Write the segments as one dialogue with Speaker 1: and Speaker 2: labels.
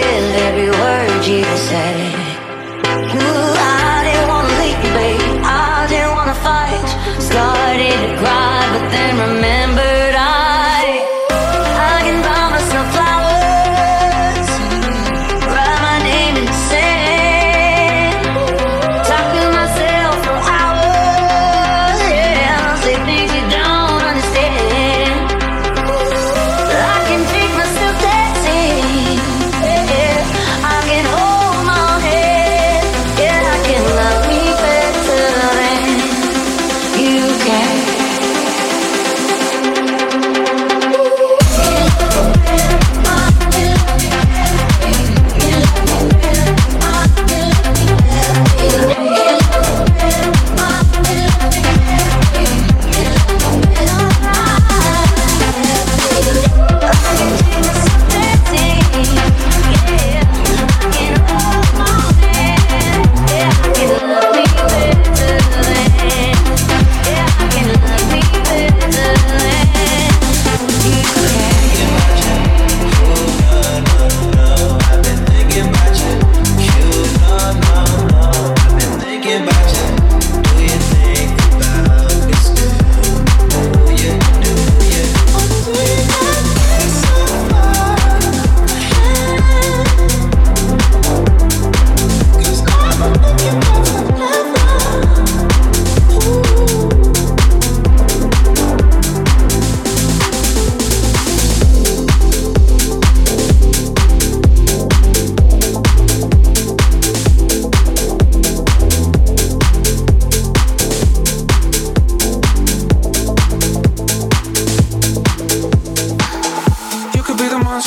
Speaker 1: really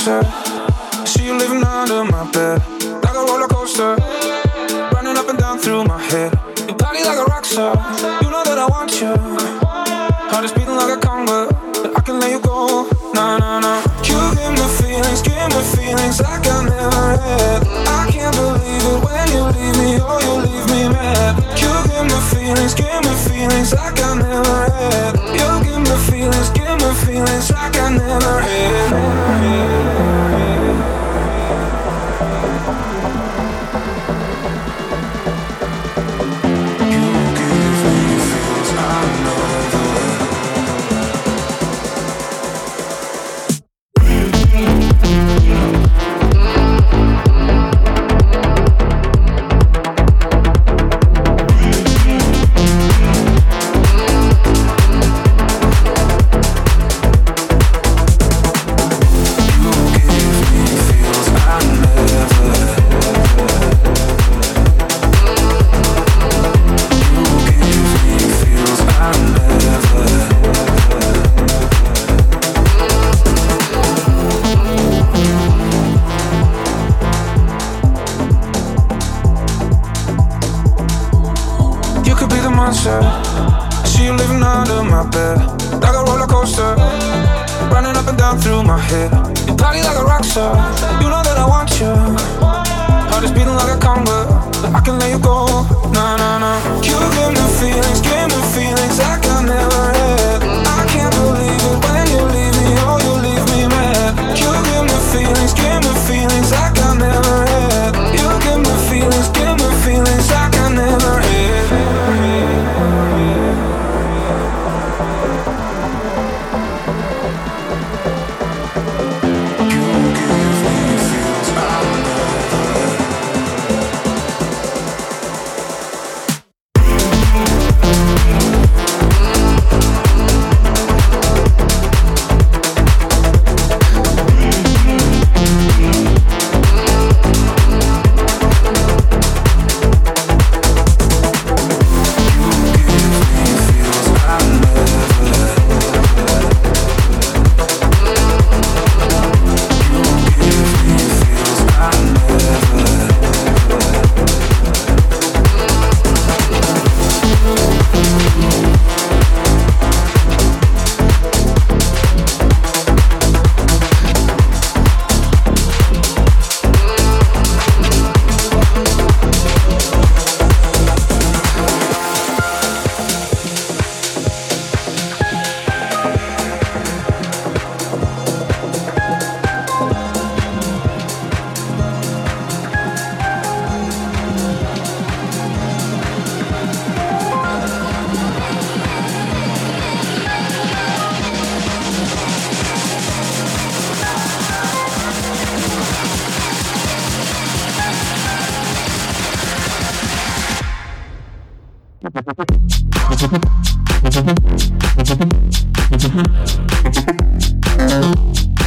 Speaker 2: closer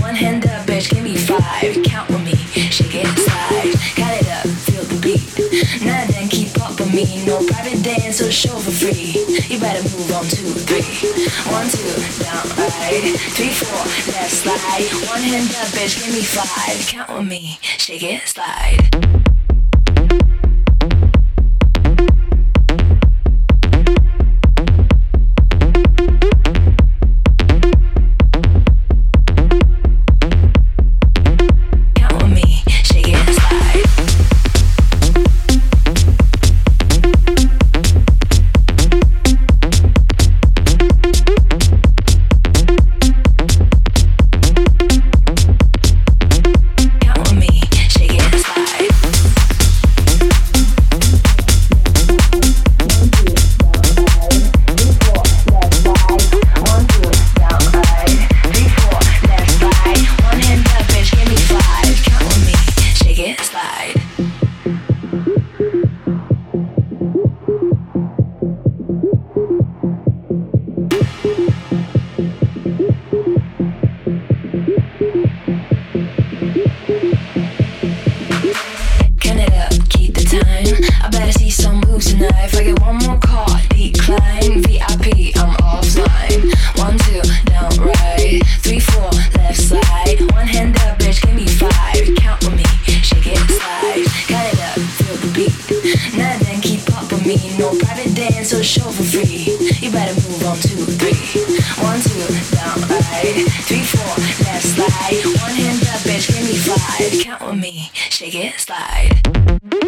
Speaker 3: One hand up, bitch, give me five. Count with me, shake it, slide. Count it up, feel the beat. Now then, keep up with me. No private dance or show for free. You better move on two, three. One, right. Three, four, left slide. One hand up, bitch, give me five. Count with me, shake it, slide. slide.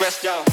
Speaker 4: West, yo.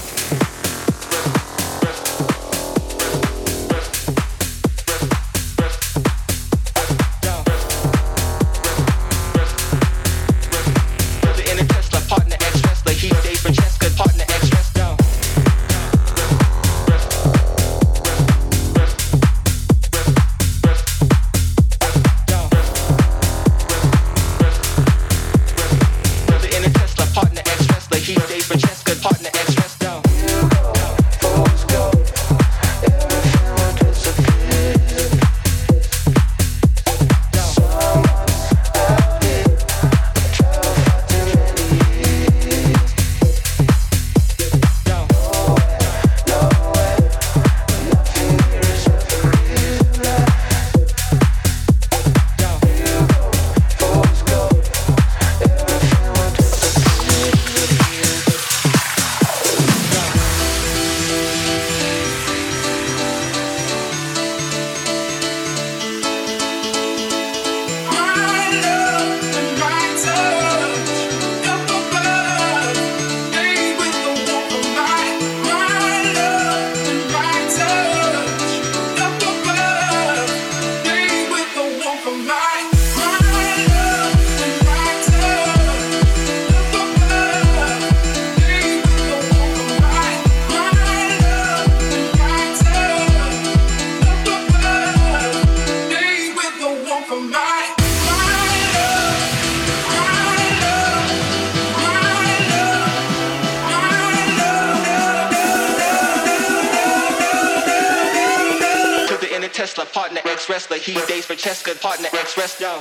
Speaker 4: stress down.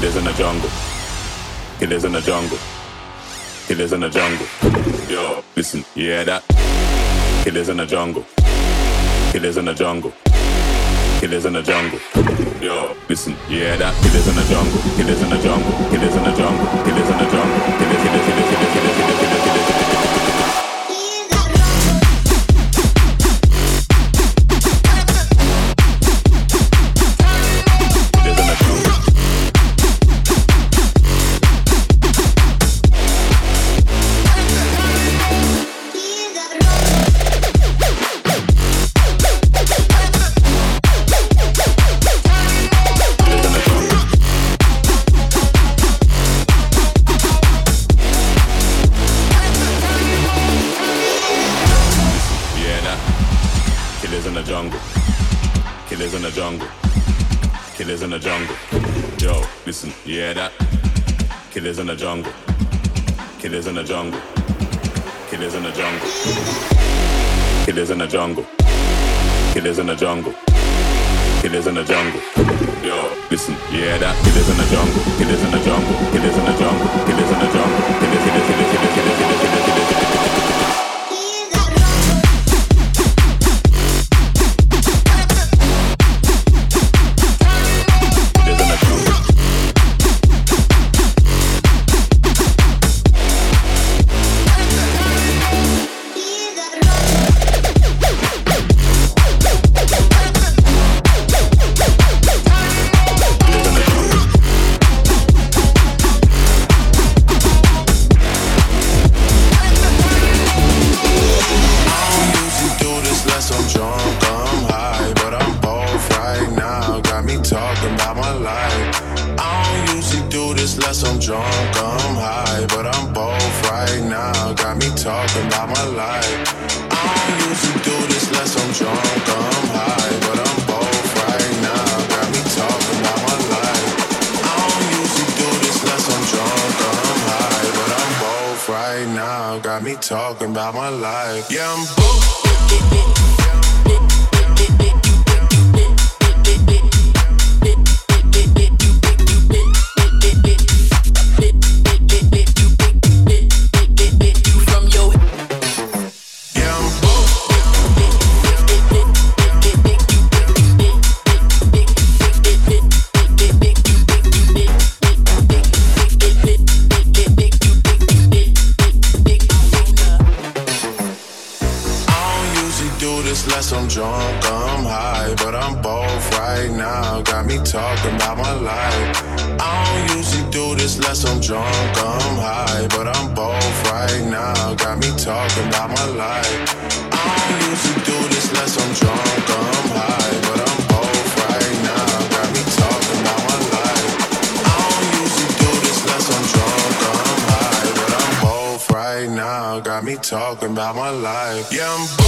Speaker 5: He in the jungle. He in the jungle. He in the jungle. Yo, listen, you hear that? He in the jungle. He in the jungle. He in the jungle. Yo, listen, you hear that? He in the jungle. He in the jungle. He in the jungle. He in the jungle. He in the lives.
Speaker 6: talking about my life. Yeah, I'm booked. talking about my life. Yeah, I'm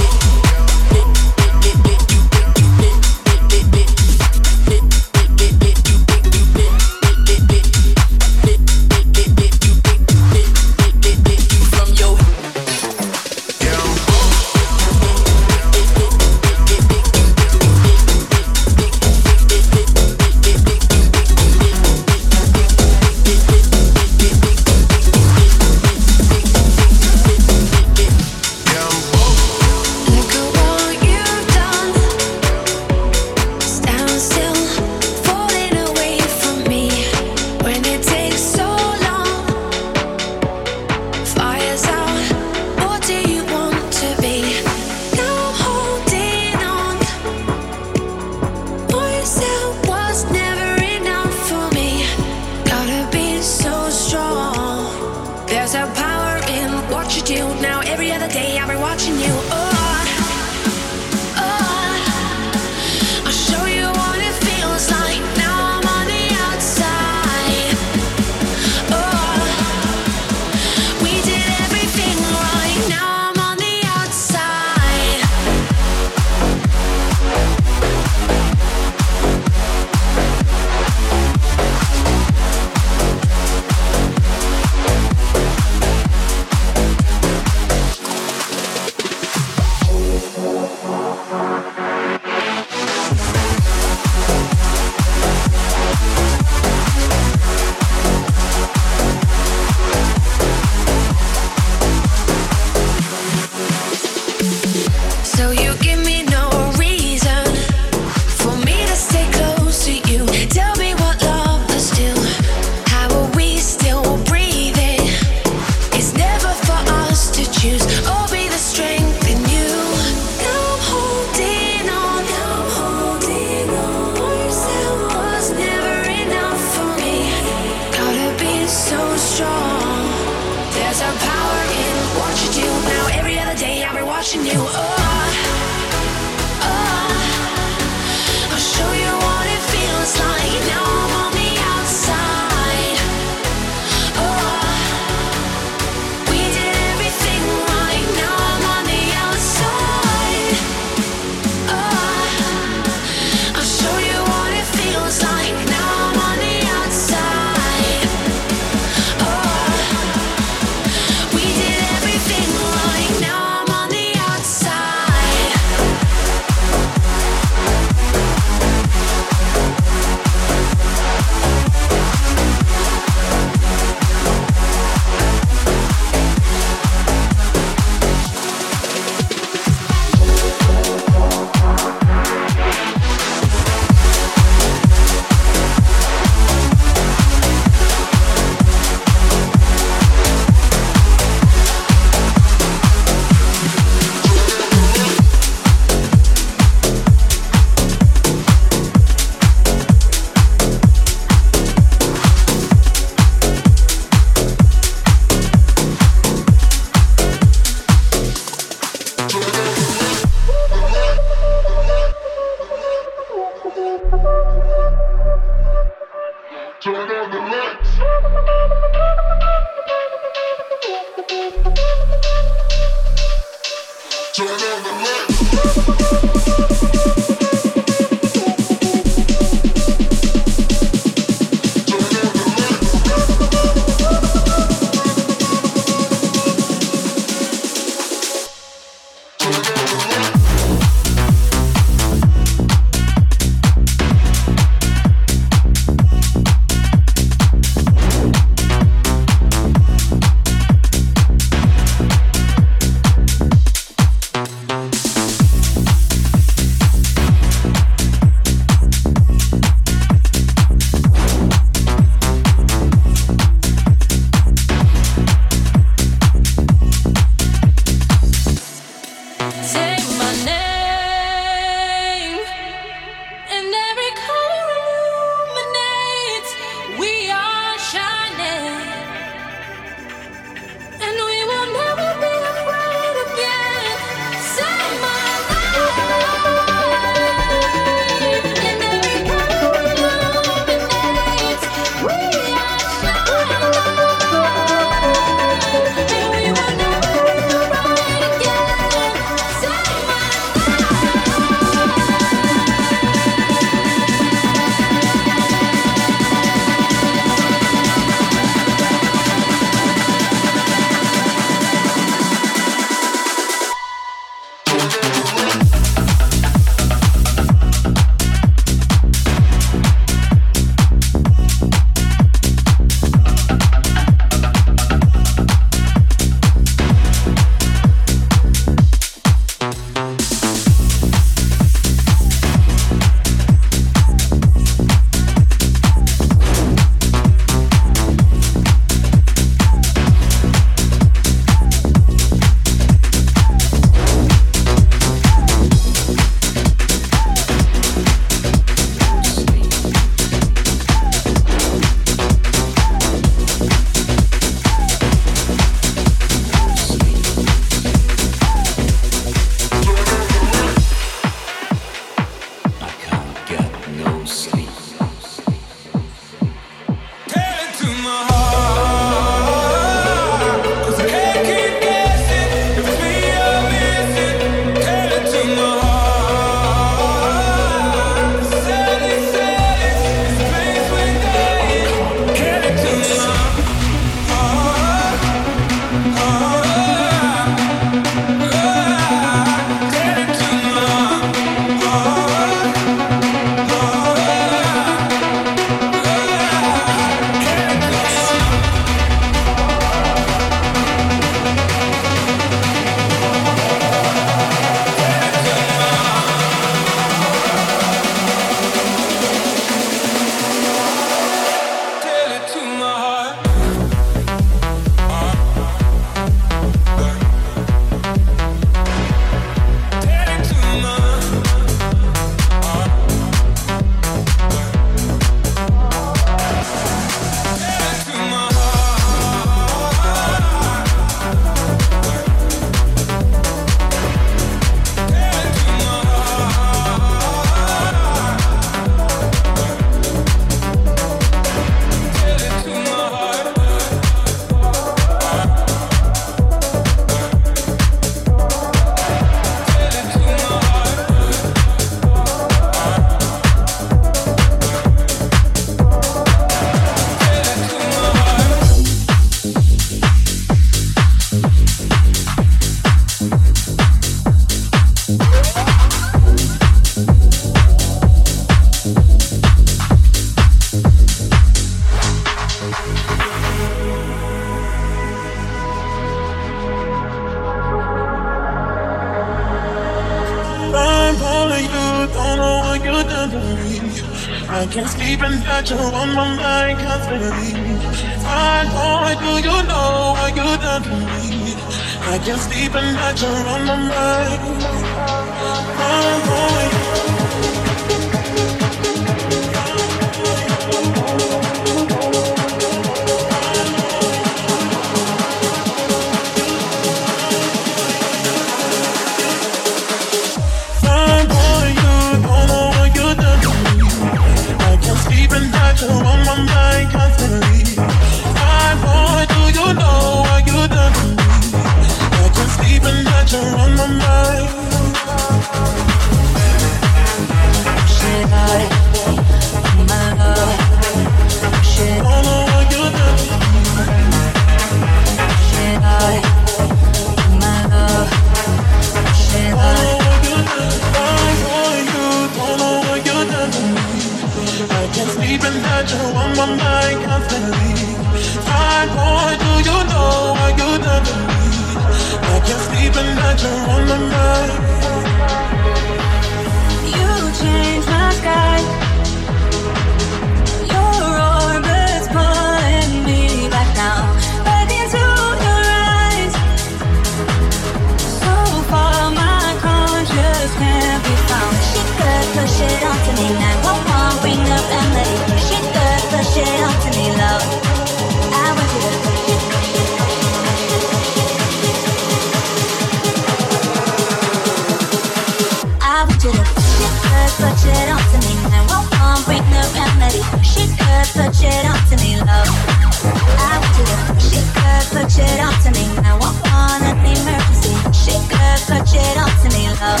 Speaker 7: touch it on me, love.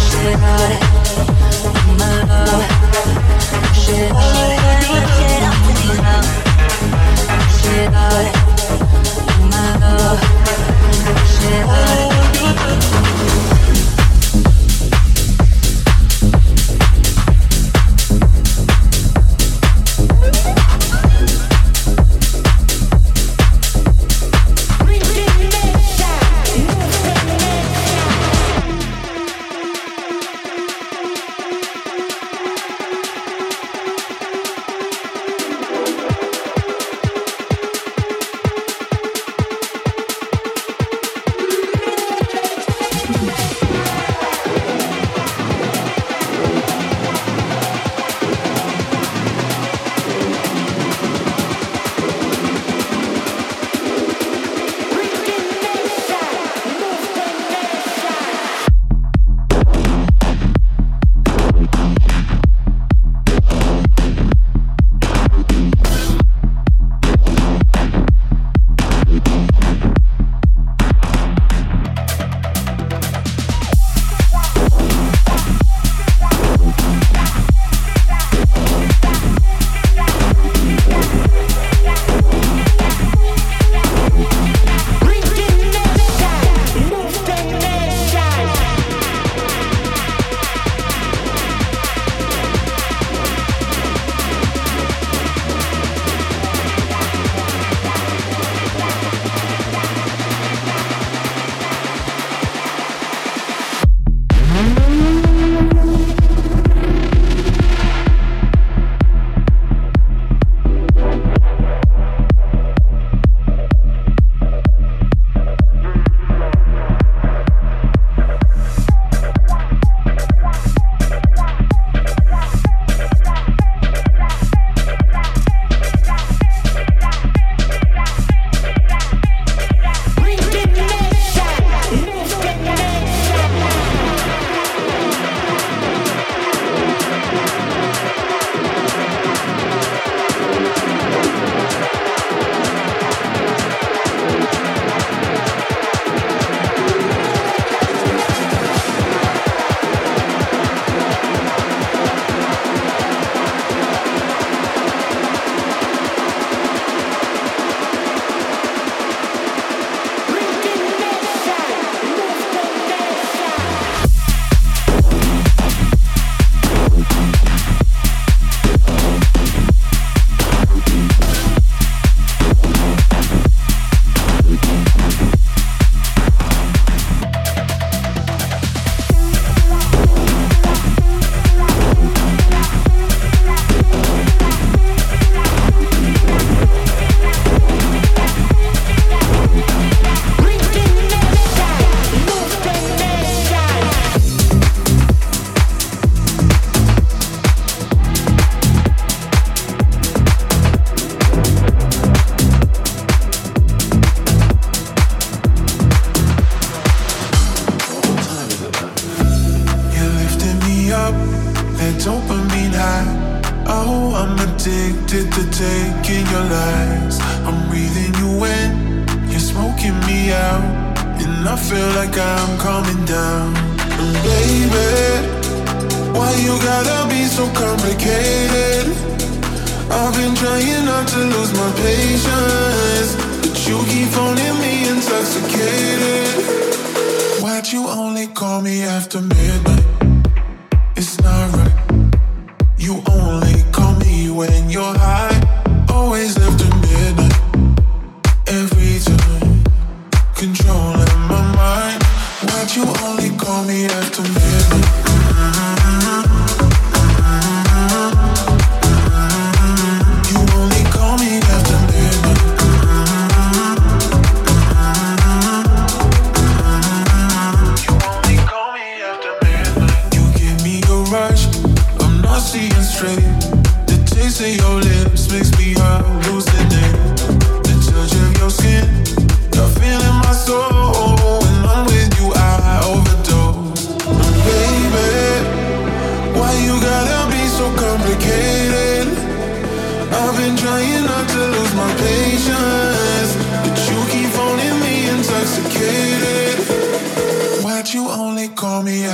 Speaker 7: Shit it, my love. Shit
Speaker 8: on it, touch it up,
Speaker 7: to me, love. Shit on it.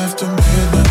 Speaker 8: After midnight?